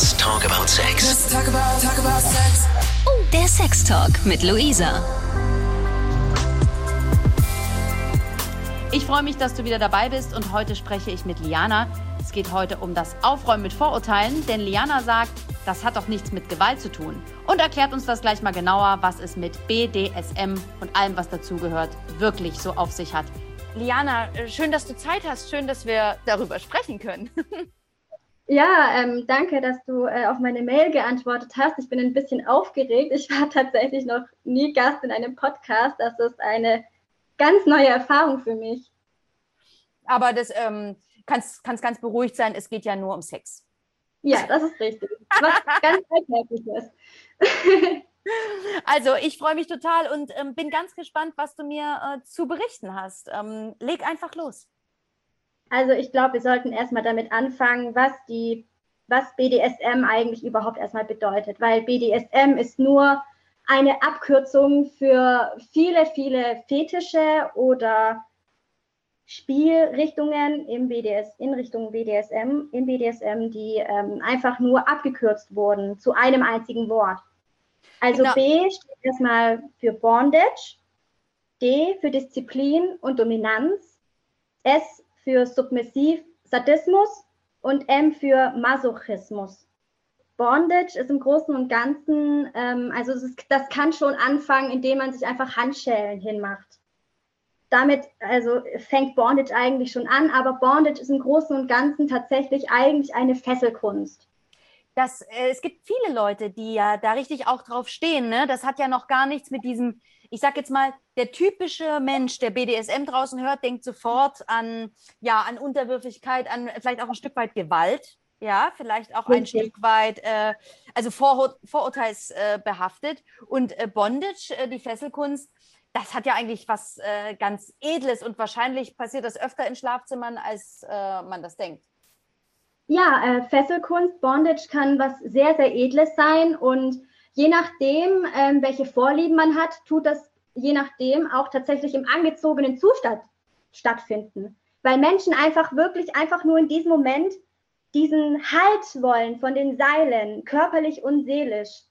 Let's talk about sex. Let's talk about, talk about sex. Oh, der Sextalk mit Luisa. Ich freue mich, dass du wieder dabei bist und heute spreche ich mit Liana. Es geht heute um das Aufräumen mit Vorurteilen, denn Liana sagt, das hat doch nichts mit Gewalt zu tun und erklärt uns das gleich mal genauer, was es mit BDSM und allem, was dazugehört, wirklich so auf sich hat. Liana, schön, dass du Zeit hast, schön, dass wir darüber sprechen können. Ja, ähm, danke, dass du äh, auf meine Mail geantwortet hast. Ich bin ein bisschen aufgeregt. Ich war tatsächlich noch nie Gast in einem Podcast. Das ist eine ganz neue Erfahrung für mich. Aber das ähm, kannst, kannst ganz beruhigt sein, es geht ja nur um Sex. Ja, das ist richtig. Was ganz alltägliches. Also, ich freue mich total und ähm, bin ganz gespannt, was du mir äh, zu berichten hast. Ähm, leg einfach los. Also, ich glaube, wir sollten erstmal damit anfangen, was die was BDSM eigentlich überhaupt erstmal bedeutet, weil BDSM ist nur eine Abkürzung für viele, viele Fetische oder Spielrichtungen im BDS, in Richtung BDSM, im BDSM, die ähm, einfach nur abgekürzt wurden zu einem einzigen Wort. Also genau. B steht erstmal für Bondage, D für Disziplin und Dominanz, S für Submissiv Sadismus und M für Masochismus. Bondage ist im Großen und Ganzen, ähm, also ist, das kann schon anfangen, indem man sich einfach Handschellen hinmacht. Damit also fängt Bondage eigentlich schon an, aber Bondage ist im Großen und Ganzen tatsächlich eigentlich eine Fesselkunst. Das, äh, es gibt viele Leute, die ja da richtig auch drauf stehen. Ne? Das hat ja noch gar nichts mit diesem, ich sag jetzt mal, der typische Mensch, der BDSM draußen hört, denkt sofort an, ja, an Unterwürfigkeit, an vielleicht auch ein Stück weit Gewalt ja, vielleicht auch ein okay. Stück weit, äh, also Vorur vorurteilsbehaftet. Äh, und äh, Bondage, äh, die Fesselkunst, das hat ja eigentlich was äh, ganz Edles und wahrscheinlich passiert das öfter in Schlafzimmern, als äh, man das denkt. Ja, Fesselkunst, Bondage kann was sehr, sehr Edles sein und je nachdem, ähm, welche Vorlieben man hat, tut das je nachdem auch tatsächlich im angezogenen Zustand stattfinden. Weil Menschen einfach wirklich einfach nur in diesem Moment diesen Halt wollen von den Seilen, körperlich und seelisch,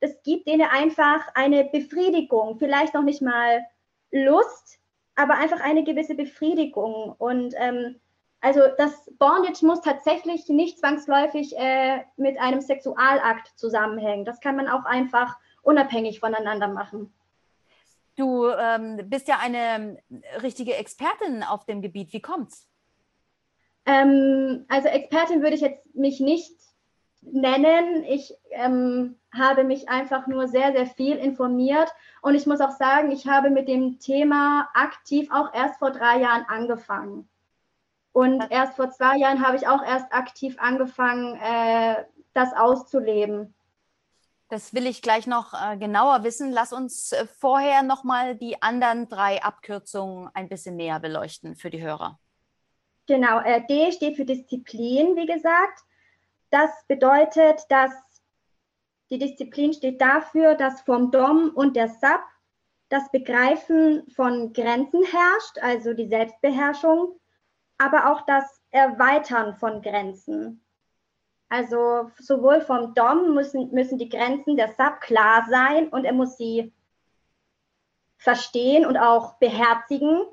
das gibt denen einfach eine Befriedigung, vielleicht noch nicht mal Lust, aber einfach eine gewisse Befriedigung. Und ähm, also das Bondage muss tatsächlich nicht zwangsläufig äh, mit einem Sexualakt zusammenhängen. Das kann man auch einfach unabhängig voneinander machen. Du ähm, bist ja eine richtige Expertin auf dem Gebiet. Wie kommt's? Ähm, also Expertin würde ich jetzt mich nicht nennen. Ich ähm, habe mich einfach nur sehr, sehr viel informiert. Und ich muss auch sagen, ich habe mit dem Thema aktiv auch erst vor drei Jahren angefangen. Und erst vor zwei Jahren habe ich auch erst aktiv angefangen, äh, das auszuleben. Das will ich gleich noch äh, genauer wissen. Lass uns äh, vorher nochmal die anderen drei Abkürzungen ein bisschen näher beleuchten für die Hörer. Genau, äh, D steht für Disziplin, wie gesagt. Das bedeutet, dass die Disziplin steht dafür, dass vom Dom und der Sub das Begreifen von Grenzen herrscht, also die Selbstbeherrschung, aber auch das Erweitern von Grenzen. Also sowohl vom Dom müssen, müssen die Grenzen der Sub klar sein und er muss sie verstehen und auch beherzigen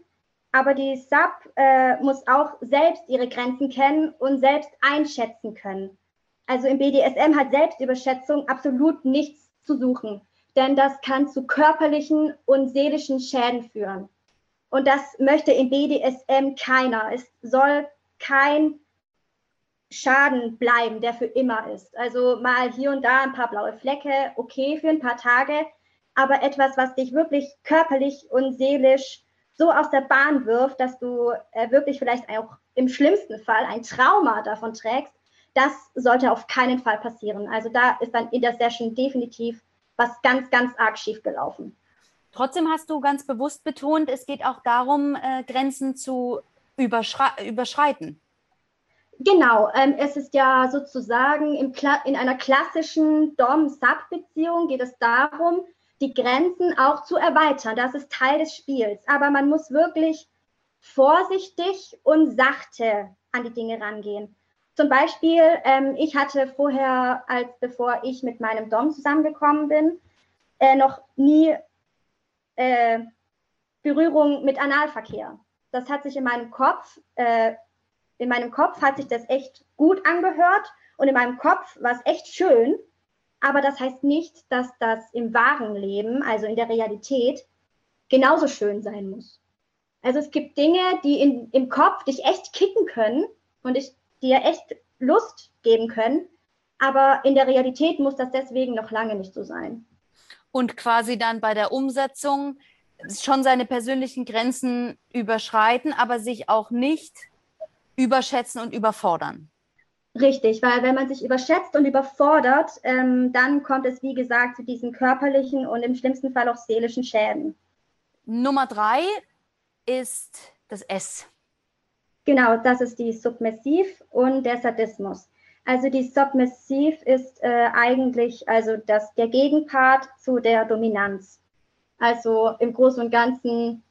aber die Sub äh, muss auch selbst ihre Grenzen kennen und selbst einschätzen können. Also im BDSM hat Selbstüberschätzung absolut nichts zu suchen, denn das kann zu körperlichen und seelischen Schäden führen. Und das möchte im BDSM keiner. Es soll kein Schaden bleiben, der für immer ist. Also mal hier und da ein paar blaue Flecke, okay für ein paar Tage, aber etwas, was dich wirklich körperlich und seelisch so aus der Bahn wirft, dass du äh, wirklich vielleicht auch im schlimmsten Fall ein Trauma davon trägst, das sollte auf keinen Fall passieren. Also da ist dann in der Session definitiv was ganz, ganz arg schief gelaufen. Trotzdem hast du ganz bewusst betont, es geht auch darum, äh, Grenzen zu überschreiten. Genau, ähm, es ist ja sozusagen in einer klassischen Dom-Sub-Beziehung geht es darum, die Grenzen auch zu erweitern. Das ist Teil des Spiels. Aber man muss wirklich vorsichtig und sachte an die Dinge rangehen. zum Beispiel, ähm, ich hatte vorher, als bevor ich mit meinem Dom zusammengekommen bin, äh, noch nie äh, Berührung mit Analverkehr. Das hat sich in meinem Kopf, äh, in meinem Kopf hat sich das echt gut angehört und in meinem Kopf war es echt schön. Aber das heißt nicht, dass das im wahren Leben, also in der Realität, genauso schön sein muss. Also es gibt Dinge, die in, im Kopf dich echt kicken können und ich, dir echt Lust geben können, aber in der Realität muss das deswegen noch lange nicht so sein. Und quasi dann bei der Umsetzung schon seine persönlichen Grenzen überschreiten, aber sich auch nicht überschätzen und überfordern. Richtig, weil wenn man sich überschätzt und überfordert, ähm, dann kommt es, wie gesagt, zu diesen körperlichen und im schlimmsten Fall auch seelischen Schäden. Nummer drei ist das S. Genau, das ist die Submissiv und der Sadismus. Also die Submissiv ist äh, eigentlich also das, der Gegenpart zu der Dominanz. Also im Großen und Ganzen,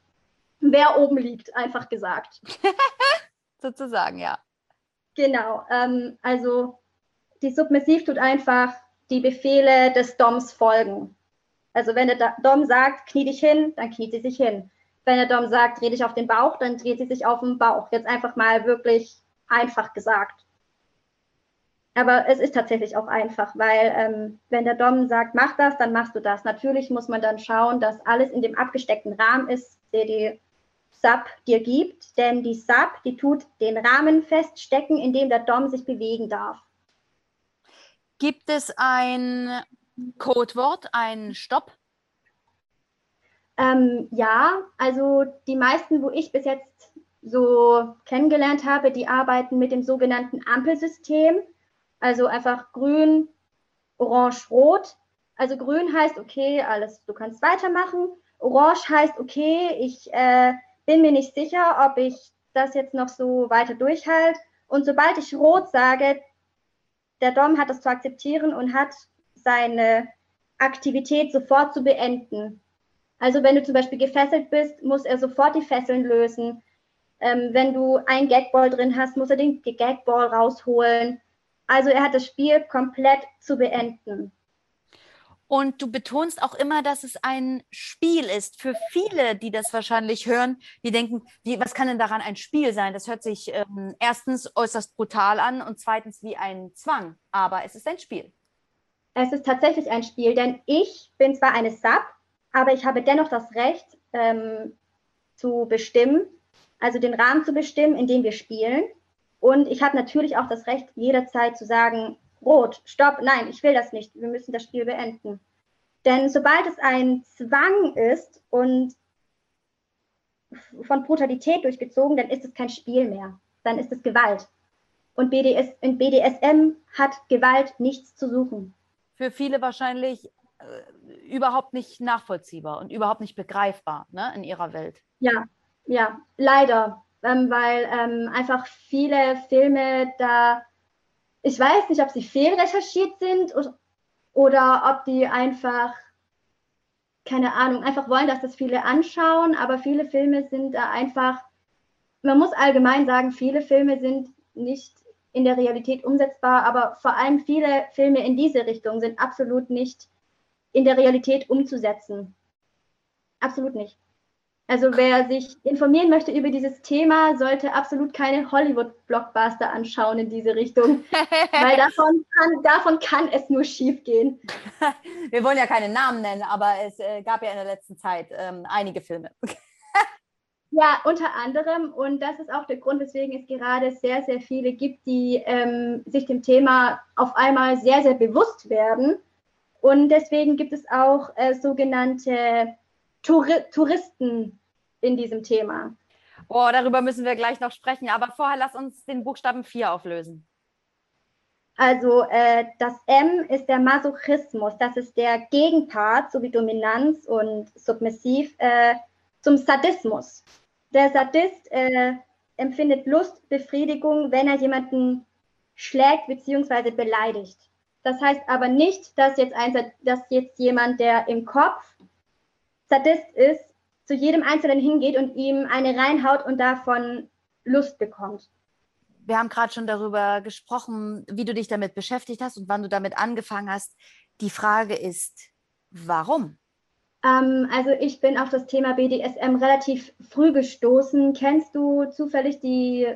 wer oben liegt, einfach gesagt. Sozusagen, ja. Genau, ähm, also die Submissiv tut einfach die Befehle des Doms folgen. Also wenn der Dom sagt, knie dich hin, dann kniet sie sich hin. Wenn der Dom sagt, dreh dich auf den Bauch, dann dreht sie sich auf den Bauch. Jetzt einfach mal wirklich einfach gesagt. Aber es ist tatsächlich auch einfach, weil ähm, wenn der Dom sagt, mach das, dann machst du das. Natürlich muss man dann schauen, dass alles in dem abgesteckten Rahmen ist, der die Sub dir gibt. Denn die Sub, die tut den Rahmen feststecken, in dem der Dom sich bewegen darf. Gibt es ein Codewort, ein Stopp? Ähm, ja, also die meisten, wo ich bis jetzt so kennengelernt habe, die arbeiten mit dem sogenannten Ampelsystem. Also einfach grün, orange, rot. Also grün heißt, okay, alles, du kannst weitermachen. Orange heißt, okay, ich äh, bin mir nicht sicher, ob ich das jetzt noch so weiter durchhalte. Und sobald ich rot sage, der Dom hat das zu akzeptieren und hat seine Aktivität sofort zu beenden. Also wenn du zum Beispiel gefesselt bist, muss er sofort die Fesseln lösen. Ähm, wenn du ein Gagball drin hast, muss er den Gagball rausholen. Also er hat das Spiel komplett zu beenden. Und du betonst auch immer, dass es ein Spiel ist. Für viele, die das wahrscheinlich hören, die denken, wie, was kann denn daran ein Spiel sein? Das hört sich ähm, erstens äußerst brutal an und zweitens wie ein Zwang. Aber es ist ein Spiel. Es ist tatsächlich ein Spiel, denn ich bin zwar eine Sub, aber ich habe dennoch das Recht ähm, zu bestimmen, also den Rahmen zu bestimmen, in dem wir spielen. Und ich habe natürlich auch das Recht, jederzeit zu sagen, rot, stopp, nein, ich will das nicht, wir müssen das Spiel beenden. Denn sobald es ein Zwang ist und von Brutalität durchgezogen, dann ist es kein Spiel mehr, dann ist es Gewalt. Und BDS, in BDSM hat Gewalt nichts zu suchen. Für viele wahrscheinlich äh, überhaupt nicht nachvollziehbar und überhaupt nicht begreifbar ne, in ihrer Welt. Ja, ja, leider ähm, weil ähm, einfach viele Filme da, ich weiß nicht, ob sie fehlrecherchiert sind oder, oder ob die einfach, keine Ahnung, einfach wollen, dass das viele anschauen, aber viele Filme sind da einfach, man muss allgemein sagen, viele Filme sind nicht in der Realität umsetzbar, aber vor allem viele Filme in diese Richtung sind absolut nicht in der Realität umzusetzen. Absolut nicht. Also wer sich informieren möchte über dieses Thema, sollte absolut keine Hollywood-Blockbuster anschauen in diese Richtung, weil davon kann, davon kann es nur schief gehen. Wir wollen ja keine Namen nennen, aber es äh, gab ja in der letzten Zeit ähm, einige Filme. ja, unter anderem. Und das ist auch der Grund, weswegen es gerade sehr, sehr viele gibt, die ähm, sich dem Thema auf einmal sehr, sehr bewusst werden. Und deswegen gibt es auch äh, sogenannte Touri Touristen in diesem Thema. Oh, darüber müssen wir gleich noch sprechen. Aber vorher lass uns den Buchstaben 4 auflösen. Also äh, das M ist der Masochismus. Das ist der Gegenpart sowie Dominanz und Submissiv äh, zum Sadismus. Der Sadist äh, empfindet Lust, Befriedigung, wenn er jemanden schlägt bzw. beleidigt. Das heißt aber nicht, dass jetzt, ein, dass jetzt jemand, der im Kopf Sadist ist, zu jedem Einzelnen hingeht und ihm eine reinhaut und davon Lust bekommt. wir haben gerade schon darüber gesprochen, wie du dich damit beschäftigt hast und wann du damit angefangen hast. Die Frage ist, warum? Ähm, also ich bin auf das Thema BDSM relativ früh gestoßen. Kennst du zufällig die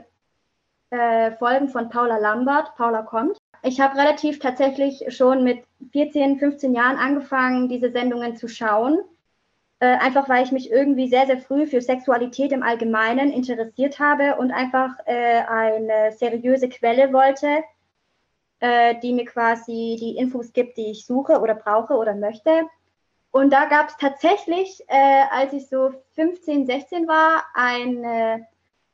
äh, Folgen von Paula Lambert? Paula kommt. Ich habe relativ tatsächlich schon mit 14, 15 Jahren angefangen, diese Sendungen zu schauen. Äh, einfach weil ich mich irgendwie sehr, sehr früh für Sexualität im Allgemeinen interessiert habe und einfach äh, eine seriöse Quelle wollte, äh, die mir quasi die Infos gibt, die ich suche oder brauche oder möchte. Und da gab es tatsächlich, äh, als ich so 15, 16 war, eine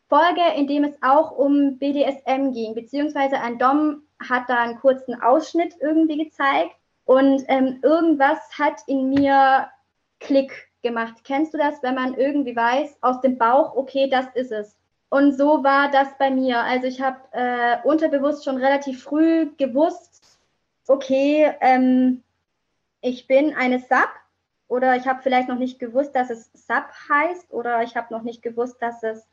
Folge, in dem es auch um BDSM ging, beziehungsweise ein Dom hat da einen kurzen Ausschnitt irgendwie gezeigt und ähm, irgendwas hat in mir Klick gemacht. Kennst du das, wenn man irgendwie weiß aus dem Bauch, okay, das ist es? Und so war das bei mir. Also ich habe äh, unterbewusst schon relativ früh gewusst, okay, ähm, ich bin eine Sub oder ich habe vielleicht noch nicht gewusst, dass es Sub heißt oder ich habe noch nicht gewusst, dass es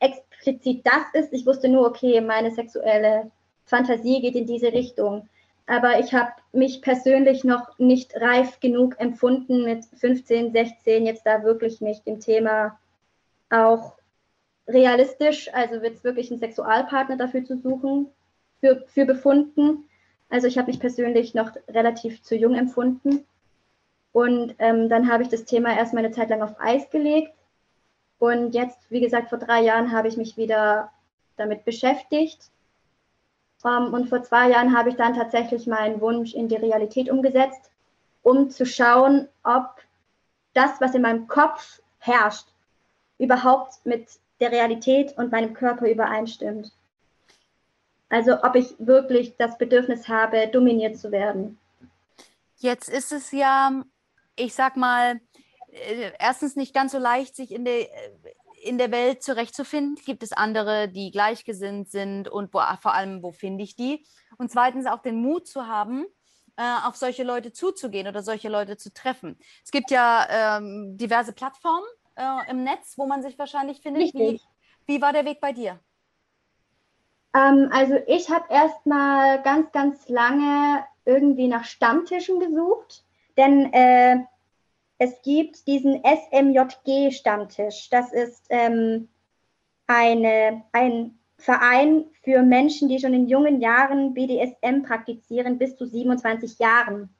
explizit das ist. Ich wusste nur, okay, meine sexuelle Fantasie geht in diese Richtung. Aber ich habe mich persönlich noch nicht reif genug empfunden, mit 15, 16 jetzt da wirklich mich dem Thema auch realistisch, also wird es wirklich einen Sexualpartner dafür zu suchen, für, für befunden. Also ich habe mich persönlich noch relativ zu jung empfunden. Und ähm, dann habe ich das Thema erstmal eine Zeit lang auf Eis gelegt. Und jetzt, wie gesagt, vor drei Jahren habe ich mich wieder damit beschäftigt. Ähm, und vor zwei Jahren habe ich dann tatsächlich meinen Wunsch in die Realität umgesetzt, um zu schauen, ob das, was in meinem Kopf herrscht, überhaupt mit der Realität und meinem Körper übereinstimmt. Also ob ich wirklich das Bedürfnis habe, dominiert zu werden. Jetzt ist es ja ich sag mal, äh, erstens nicht ganz so leicht, sich in der, in der Welt zurechtzufinden. Gibt es andere, die gleichgesinnt sind und wo, vor allem, wo finde ich die? Und zweitens auch den Mut zu haben, äh, auf solche Leute zuzugehen oder solche Leute zu treffen. Es gibt ja ähm, diverse Plattformen äh, im Netz, wo man sich wahrscheinlich findet. Wie, wie war der Weg bei dir? Ähm, also ich habe erst mal ganz, ganz lange irgendwie nach Stammtischen gesucht denn äh, es gibt diesen SMJG-Stammtisch. Das ist ähm, eine, ein Verein für Menschen, die schon in jungen Jahren BDSM praktizieren, bis zu 27 Jahren.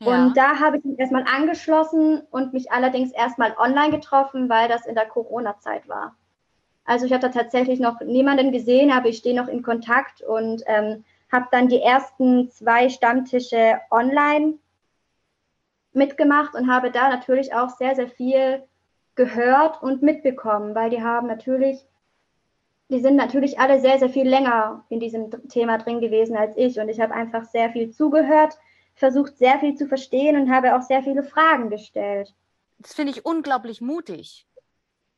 Ja. Und da habe ich mich erstmal angeschlossen und mich allerdings erstmal online getroffen, weil das in der Corona-Zeit war. Also ich habe da tatsächlich noch niemanden gesehen, aber ich stehe noch in Kontakt und ähm, habe dann die ersten zwei Stammtische online mitgemacht und habe da natürlich auch sehr, sehr viel gehört und mitbekommen, weil die haben natürlich, die sind natürlich alle sehr, sehr viel länger in diesem Thema drin gewesen als ich und ich habe einfach sehr viel zugehört, versucht sehr viel zu verstehen und habe auch sehr viele Fragen gestellt. Das finde ich unglaublich mutig.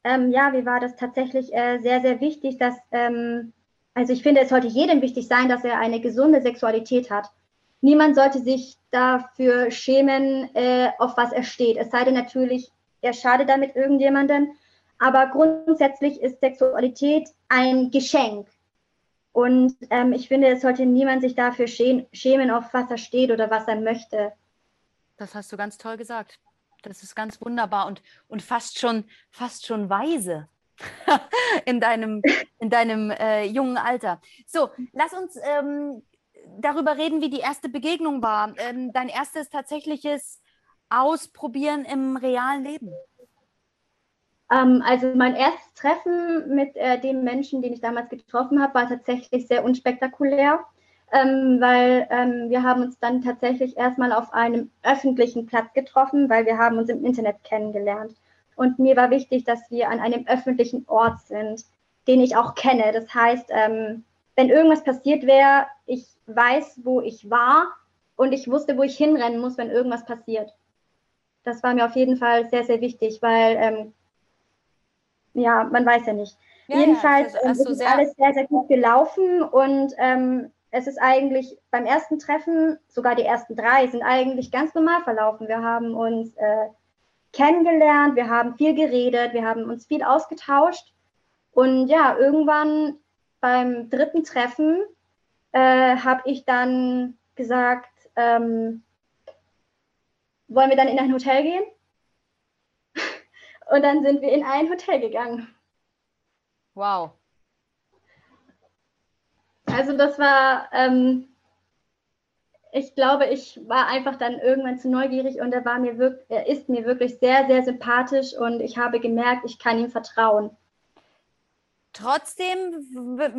Ähm, ja, mir war das tatsächlich äh, sehr, sehr wichtig, dass, ähm, also ich finde, es sollte jedem wichtig sein, dass er eine gesunde Sexualität hat niemand sollte sich dafür schämen, äh, auf was er steht. Es sei denn natürlich, er schadet damit irgendjemandem. Aber grundsätzlich ist Sexualität ein Geschenk. Und ähm, ich finde, es sollte niemand sich dafür schämen, auf was er steht oder was er möchte. Das hast du ganz toll gesagt. Das ist ganz wunderbar und, und fast schon, fast schon weise in deinem, in deinem äh, jungen Alter. So, lass uns ähm, darüber reden, wie die erste Begegnung war. Ähm, dein erstes tatsächliches Ausprobieren im realen Leben. Ähm, also mein erstes Treffen mit äh, dem Menschen, den ich damals getroffen habe, war tatsächlich sehr unspektakulär, ähm, weil ähm, wir haben uns dann tatsächlich erstmal auf einem öffentlichen Platz getroffen, weil wir haben uns im Internet kennengelernt. Und mir war wichtig, dass wir an einem öffentlichen Ort sind, den ich auch kenne. Das heißt, ähm, wenn irgendwas passiert wäre, ich weiß, wo ich war und ich wusste, wo ich hinrennen muss, wenn irgendwas passiert. Das war mir auf jeden Fall sehr, sehr wichtig, weil ähm, ja, man weiß ja nicht. Ja, Jedenfalls ja, also ist alles sehr, sehr gut gelaufen und ähm, es ist eigentlich beim ersten Treffen, sogar die ersten drei, sind eigentlich ganz normal verlaufen. Wir haben uns äh, kennengelernt, wir haben viel geredet, wir haben uns viel ausgetauscht und ja, irgendwann beim dritten Treffen äh, habe ich dann gesagt, ähm, wollen wir dann in ein Hotel gehen? Und dann sind wir in ein Hotel gegangen. Wow. Also das war, ähm, ich glaube, ich war einfach dann irgendwann zu neugierig und er war mir wirklich, er ist mir wirklich sehr, sehr sympathisch und ich habe gemerkt, ich kann ihm vertrauen. Trotzdem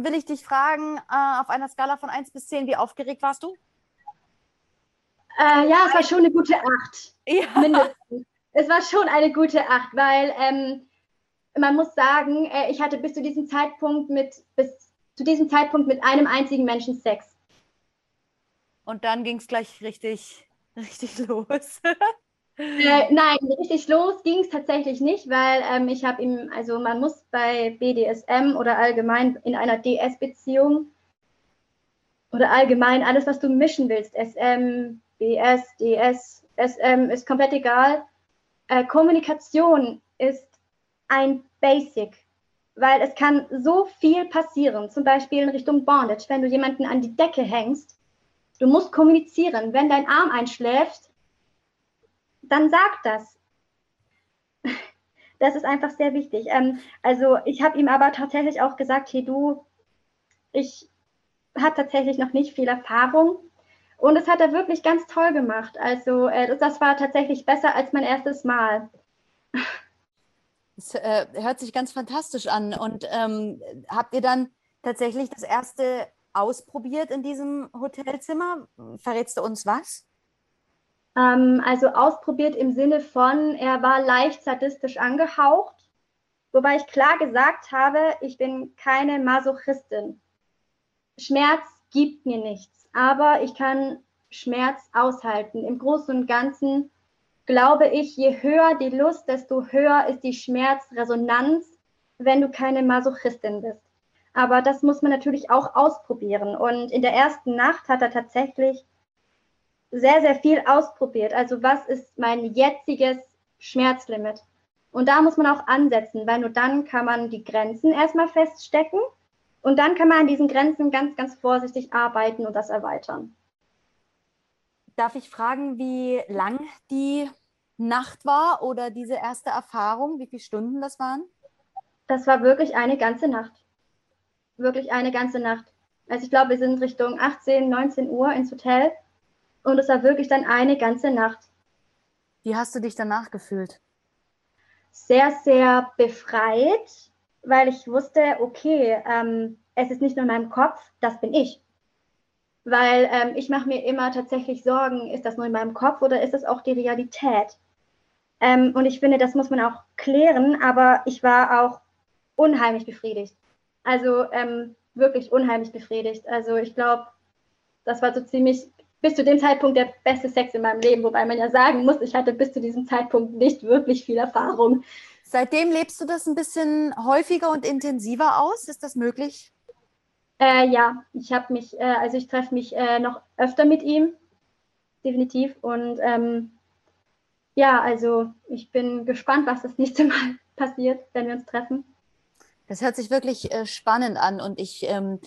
will ich dich fragen, äh, auf einer Skala von 1 bis 10, wie aufgeregt warst du? Äh, ja, es war schon eine gute 8. Ja. Mindestens. Es war schon eine gute 8, weil ähm, man muss sagen, äh, ich hatte bis zu diesem Zeitpunkt mit, bis zu diesem Zeitpunkt mit einem einzigen Menschen Sex. Und dann ging es gleich richtig, richtig los. Äh, nein, richtig los ging es tatsächlich nicht, weil ähm, ich habe ihm, also man muss bei BDSM oder allgemein in einer DS-Beziehung oder allgemein alles, was du mischen willst, SM, BS, DS, SM, ist komplett egal. Äh, Kommunikation ist ein Basic, weil es kann so viel passieren, zum Beispiel in Richtung Bondage, wenn du jemanden an die Decke hängst, du musst kommunizieren. Wenn dein Arm einschläft, dann sag das. Das ist einfach sehr wichtig. Ähm, also ich habe ihm aber tatsächlich auch gesagt, hey du, ich habe tatsächlich noch nicht viel Erfahrung. Und es hat er wirklich ganz toll gemacht. Also äh, das war tatsächlich besser als mein erstes Mal. Das äh, hört sich ganz fantastisch an. Und ähm, habt ihr dann tatsächlich das erste ausprobiert in diesem Hotelzimmer? Verrätst du uns was? Ähm, also ausprobiert im Sinne von, er war leicht sadistisch angehaucht, wobei ich klar gesagt habe, ich bin keine Masochistin. Schmerz gibt mir nichts, aber ich kann Schmerz aushalten. Im Großen und Ganzen glaube ich, je höher die Lust, desto höher ist die Schmerzresonanz, wenn du keine Masochistin bist. Aber das muss man natürlich auch ausprobieren. Und in der ersten Nacht hat er tatsächlich sehr, sehr viel ausprobiert. Also was ist mein jetziges Schmerzlimit? Und da muss man auch ansetzen, weil nur dann kann man die Grenzen erstmal feststecken und dann kann man an diesen Grenzen ganz, ganz vorsichtig arbeiten und das erweitern. Darf ich fragen, wie lang die Nacht war oder diese erste Erfahrung, wie viele Stunden das waren? Das war wirklich eine ganze Nacht. Wirklich eine ganze Nacht. Also ich glaube, wir sind Richtung 18, 19 Uhr ins Hotel und es war wirklich dann eine ganze Nacht. Wie hast du dich danach gefühlt? Sehr, sehr befreit, weil ich wusste, okay, ähm, es ist nicht nur in meinem Kopf, das bin ich. Weil ähm, ich mache mir immer tatsächlich Sorgen, ist das nur in meinem Kopf oder ist das auch die Realität? Ähm, und ich finde, das muss man auch klären, aber ich war auch unheimlich befriedigt. Also ähm, wirklich unheimlich befriedigt. Also ich glaube, das war so ziemlich bis zu dem Zeitpunkt der beste Sex in meinem Leben, wobei man ja sagen muss, ich hatte bis zu diesem Zeitpunkt nicht wirklich viel Erfahrung. Seitdem lebst du das ein bisschen häufiger und intensiver aus? Ist das möglich? Äh, ja, ich habe mich, äh, also ich treffe mich äh, noch öfter mit ihm, definitiv. Und ähm, ja, also ich bin gespannt, was das nächste Mal passiert, wenn wir uns treffen. Das hört sich wirklich äh, spannend an und ich ähm,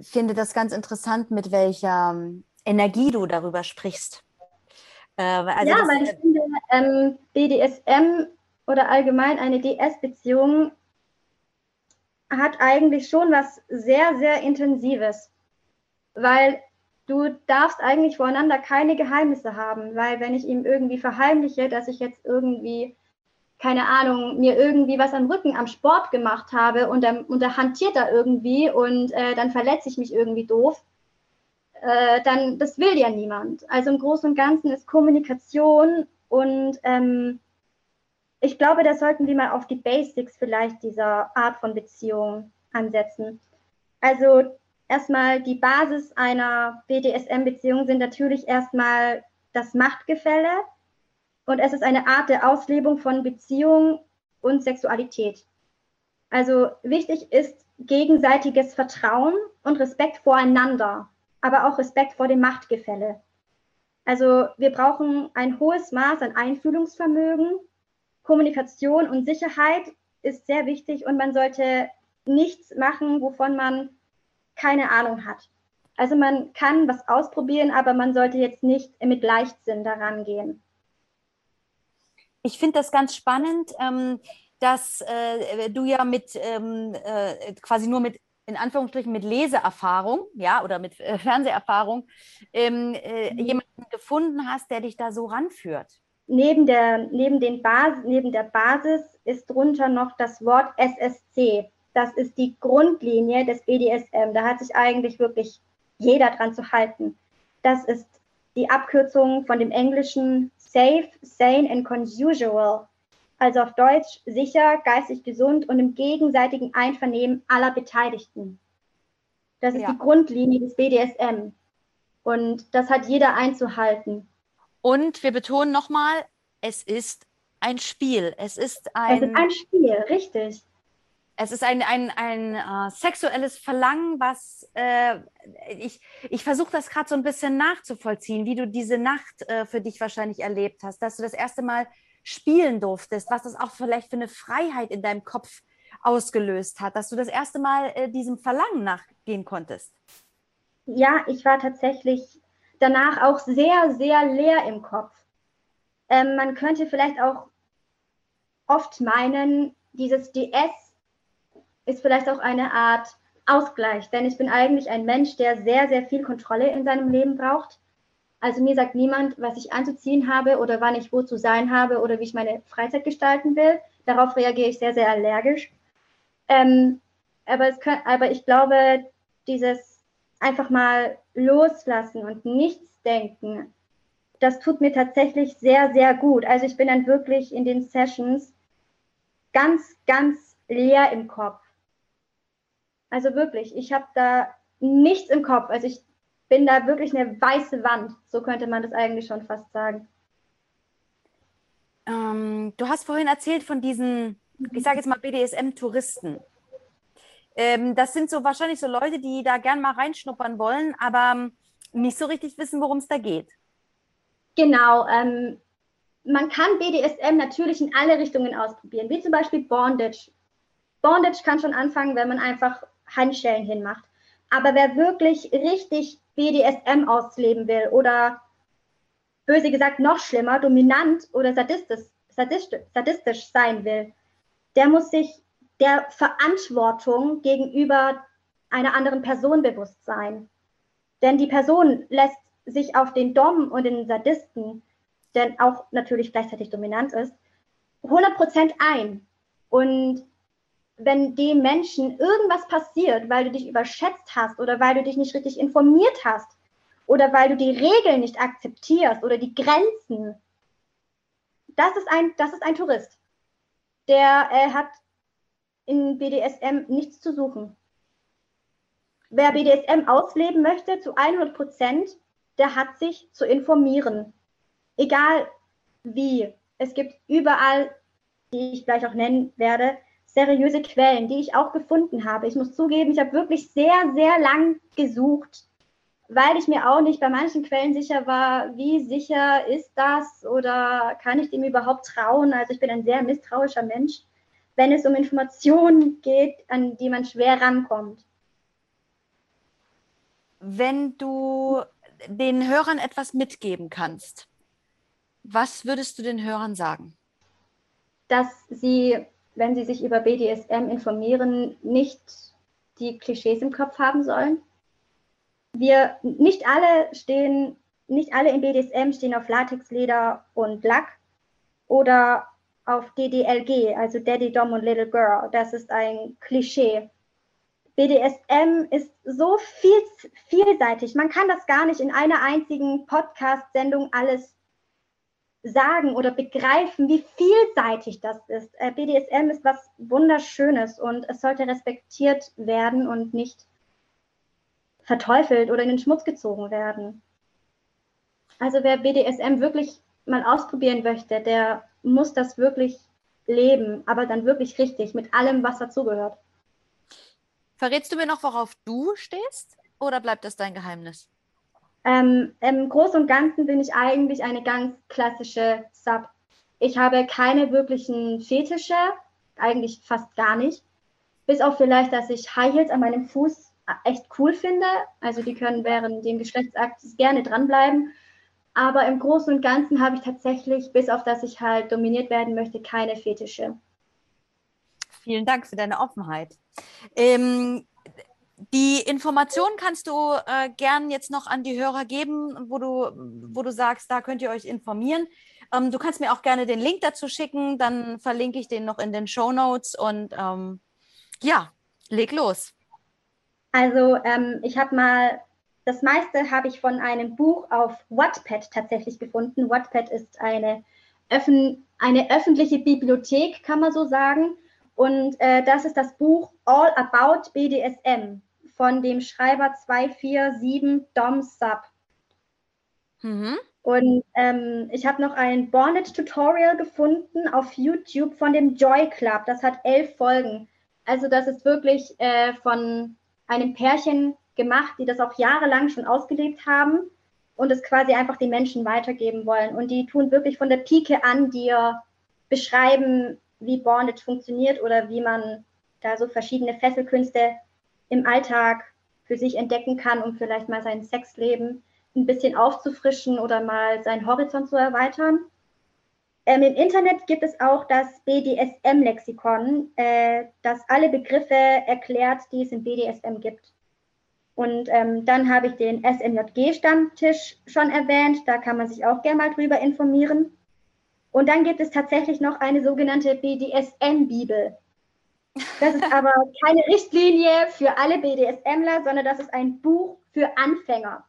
finde das ganz interessant, mit welcher Energie du darüber sprichst. Äh, also ja, weil ich finde, ähm, BDSM oder allgemein eine DS-Beziehung hat eigentlich schon was sehr, sehr Intensives, weil du darfst eigentlich voreinander keine Geheimnisse haben, weil wenn ich ihm irgendwie verheimliche, dass ich jetzt irgendwie, keine Ahnung, mir irgendwie was am Rücken am Sport gemacht habe und er, und er hantiert da irgendwie und äh, dann verletze ich mich irgendwie doof, äh, dann das will ja niemand. Also im Großen und Ganzen ist Kommunikation und ähm, ich glaube, da sollten wir mal auf die Basics vielleicht dieser Art von Beziehung ansetzen. Also erstmal die Basis einer BDSM-Beziehung sind natürlich erstmal das Machtgefälle und es ist eine Art der Auslebung von Beziehung und Sexualität. Also wichtig ist gegenseitiges Vertrauen und Respekt voreinander aber auch Respekt vor dem Machtgefälle. Also wir brauchen ein hohes Maß an Einfühlungsvermögen. Kommunikation und Sicherheit ist sehr wichtig und man sollte nichts machen, wovon man keine Ahnung hat. Also man kann was ausprobieren, aber man sollte jetzt nicht mit Leichtsinn daran gehen. Ich finde das ganz spannend, ähm, dass äh, du ja mit ähm, äh, quasi nur mit in Anführungsstrichen mit Leseerfahrung, ja, oder mit äh, Fernseherfahrung, ähm, äh, mhm. jemanden gefunden hast, der dich da so ranführt. Neben der, neben, den Bas neben der Basis ist drunter noch das Wort SSC. Das ist die Grundlinie des BDSM. Da hat sich eigentlich wirklich jeder dran zu halten. Das ist die Abkürzung von dem englischen Safe, Sane and Consensual. Also auf Deutsch sicher, geistig gesund und im gegenseitigen Einvernehmen aller Beteiligten. Das ist ja. die Grundlinie des BDSM. Und das hat jeder einzuhalten. Und wir betonen nochmal, es ist ein Spiel. Es ist ein, es ist ein Spiel, richtig. Es ist ein, ein, ein äh, sexuelles Verlangen, was äh, ich, ich versuche das gerade so ein bisschen nachzuvollziehen, wie du diese Nacht äh, für dich wahrscheinlich erlebt hast, dass du das erste Mal spielen durftest, was das auch vielleicht für eine Freiheit in deinem Kopf ausgelöst hat, dass du das erste Mal äh, diesem Verlangen nachgehen konntest. Ja, ich war tatsächlich danach auch sehr, sehr leer im Kopf. Ähm, man könnte vielleicht auch oft meinen, dieses DS ist vielleicht auch eine Art Ausgleich, denn ich bin eigentlich ein Mensch, der sehr, sehr viel Kontrolle in seinem Leben braucht. Also mir sagt niemand, was ich anzuziehen habe oder wann ich wo zu sein habe oder wie ich meine Freizeit gestalten will. Darauf reagiere ich sehr, sehr allergisch. Ähm, aber, kann, aber ich glaube, dieses einfach mal loslassen und nichts denken, das tut mir tatsächlich sehr, sehr gut. Also ich bin dann wirklich in den Sessions ganz, ganz leer im Kopf. Also wirklich, ich habe da nichts im Kopf. Also ich bin da wirklich eine weiße Wand. So könnte man das eigentlich schon fast sagen. Ähm, du hast vorhin erzählt von diesen, ich sage jetzt mal BDSM-Touristen. Ähm, das sind so wahrscheinlich so Leute, die da gern mal reinschnuppern wollen, aber ähm, nicht so richtig wissen, worum es da geht. Genau. Ähm, man kann BDSM natürlich in alle Richtungen ausprobieren, wie zum Beispiel Bondage. Bondage kann schon anfangen, wenn man einfach Handschellen hinmacht. Aber wer wirklich richtig BDSM ausleben will oder böse gesagt noch schlimmer, dominant oder sadistisch, sadistisch, sadistisch sein will, der muss sich der Verantwortung gegenüber einer anderen Person bewusst sein. Denn die Person lässt sich auf den Dom und den Sadisten, der auch natürlich gleichzeitig dominant ist, 100% ein. Und wenn dem Menschen irgendwas passiert, weil du dich überschätzt hast oder weil du dich nicht richtig informiert hast oder weil du die Regeln nicht akzeptierst oder die Grenzen, das ist ein, das ist ein Tourist. Der äh, hat in BDSM nichts zu suchen. Wer BDSM ausleben möchte zu 100 Prozent, der hat sich zu informieren. Egal wie. Es gibt überall, die ich gleich auch nennen werde, seriöse Quellen, die ich auch gefunden habe. Ich muss zugeben, ich habe wirklich sehr, sehr lang gesucht, weil ich mir auch nicht bei manchen Quellen sicher war, wie sicher ist das oder kann ich dem überhaupt trauen. Also ich bin ein sehr misstrauischer Mensch, wenn es um Informationen geht, an die man schwer rankommt. Wenn du den Hörern etwas mitgeben kannst, was würdest du den Hörern sagen? Dass sie wenn sie sich über BDSM informieren, nicht die Klischees im Kopf haben sollen. Wir nicht alle stehen, nicht alle im BDSM stehen auf Latexleder und Lack oder auf DDLG, also Daddy Dom und Little Girl. Das ist ein Klischee. BDSM ist so viel, vielseitig. Man kann das gar nicht in einer einzigen Podcast-Sendung alles sagen oder begreifen, wie vielseitig das ist. Äh, BDSM ist was Wunderschönes und es sollte respektiert werden und nicht verteufelt oder in den Schmutz gezogen werden. Also wer BDSM wirklich mal ausprobieren möchte, der muss das wirklich leben, aber dann wirklich richtig, mit allem, was dazugehört. Verrätst du mir noch, worauf du stehst oder bleibt das dein Geheimnis? Ähm, Im Großen und Ganzen bin ich eigentlich eine ganz klassische Sub. Ich habe keine wirklichen Fetische, eigentlich fast gar nicht. Bis auf vielleicht, dass ich High Heels an meinem Fuß echt cool finde. Also die können während dem Geschlechtsakt gerne dranbleiben. Aber im Großen und Ganzen habe ich tatsächlich, bis auf dass ich halt dominiert werden möchte, keine Fetische. Vielen Dank für deine Offenheit. Ähm, die Information kannst du äh, gern jetzt noch an die Hörer geben, wo du, wo du sagst, da könnt ihr euch informieren. Ähm, du kannst mir auch gerne den Link dazu schicken, dann verlinke ich den noch in den Show Notes und ähm, ja, leg los. Also ähm, ich habe mal, das meiste habe ich von einem Buch auf Wattpad tatsächlich gefunden. Wattpad ist eine, öffn eine öffentliche Bibliothek, kann man so sagen. Und äh, das ist das Buch All About BDSM von dem Schreiber 247 Dom Sub. Mhm. Und ähm, ich habe noch ein Bonnet-Tutorial gefunden auf YouTube von dem Joy Club. Das hat elf Folgen. Also das ist wirklich äh, von einem Pärchen gemacht, die das auch jahrelang schon ausgelebt haben und es quasi einfach den Menschen weitergeben wollen. Und die tun wirklich von der Pike an dir beschreiben, wie Bondage funktioniert oder wie man da so verschiedene Fesselkünste im Alltag für sich entdecken kann, um vielleicht mal sein Sexleben ein bisschen aufzufrischen oder mal seinen Horizont zu erweitern. Ähm, Im Internet gibt es auch das BDSM-Lexikon, äh, das alle Begriffe erklärt, die es im BDSM gibt. Und ähm, dann habe ich den SMJG-Stammtisch schon erwähnt, da kann man sich auch gerne mal drüber informieren. Und dann gibt es tatsächlich noch eine sogenannte BDSM-Bibel. Das ist aber keine Richtlinie für alle BDSMler, sondern das ist ein Buch für Anfänger,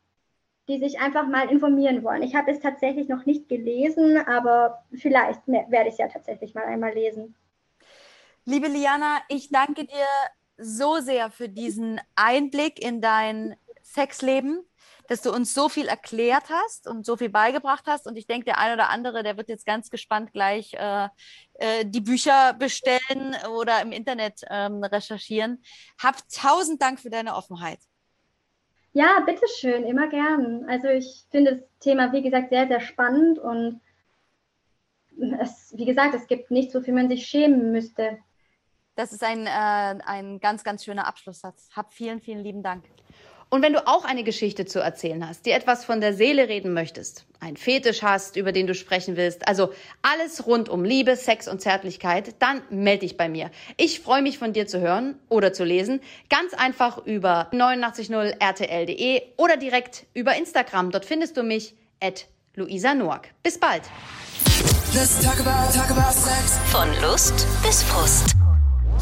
die sich einfach mal informieren wollen. Ich habe es tatsächlich noch nicht gelesen, aber vielleicht werde ich es ja tatsächlich mal einmal lesen. Liebe Liana, ich danke dir so sehr für diesen Einblick in dein Sexleben dass du uns so viel erklärt hast und so viel beigebracht hast. Und ich denke, der eine oder andere, der wird jetzt ganz gespannt gleich äh, äh, die Bücher bestellen oder im Internet ähm, recherchieren. Hab tausend Dank für deine Offenheit. Ja, bitteschön, immer gern. Also ich finde das Thema, wie gesagt, sehr, sehr spannend und es, wie gesagt, es gibt nichts, wofür man sich schämen müsste. Das ist ein, äh, ein ganz, ganz schöner Abschlusssatz. Hab vielen, vielen lieben Dank. Und wenn du auch eine Geschichte zu erzählen hast, dir etwas von der Seele reden möchtest, einen Fetisch hast, über den du sprechen willst, also alles rund um Liebe, Sex und Zärtlichkeit, dann melde dich bei mir. Ich freue mich von dir zu hören oder zu lesen, ganz einfach über 890rtl.de oder direkt über Instagram. Dort findest du mich at Luisa Noack. Bis bald. Talk about, talk about Von Lust bis Frust.